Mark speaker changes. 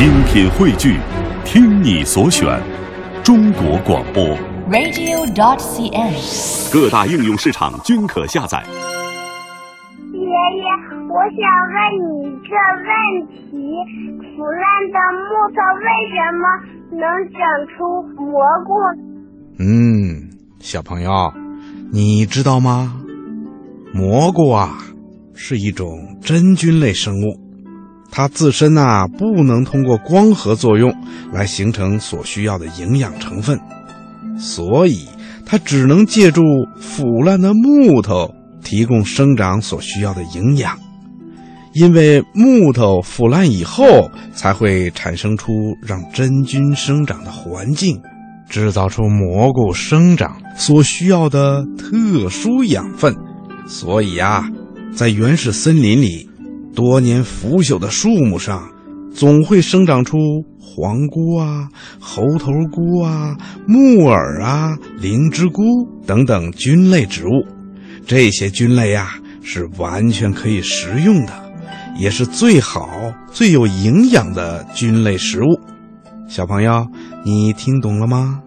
Speaker 1: 精品汇聚，听你所选，中国广播。
Speaker 2: radio.dot.cn，。
Speaker 1: 各大应用市场均可下载。
Speaker 3: 爷爷，我想问你一个问题：腐烂的木头为什么能长出蘑菇？
Speaker 4: 嗯，小朋友，你知道吗？蘑菇啊，是一种真菌类生物，它自身呐、不能通过光合作用来形成所需要的营养成分，所以它只能借助腐烂的木头提供生长所需要的营养。因为木头腐烂以后，才会产生出让真菌生长的环境。制造出蘑菇生长所需要的特殊养分，所以啊，在原始森林里，多年腐朽的树木上，总会生长出黄菇啊、猴头菇啊、木耳啊、灵芝菇等等菌类植物。这些菌类啊，是完全可以食用的，也是最好、最有营养的菌类食物。小朋友，你听懂了吗？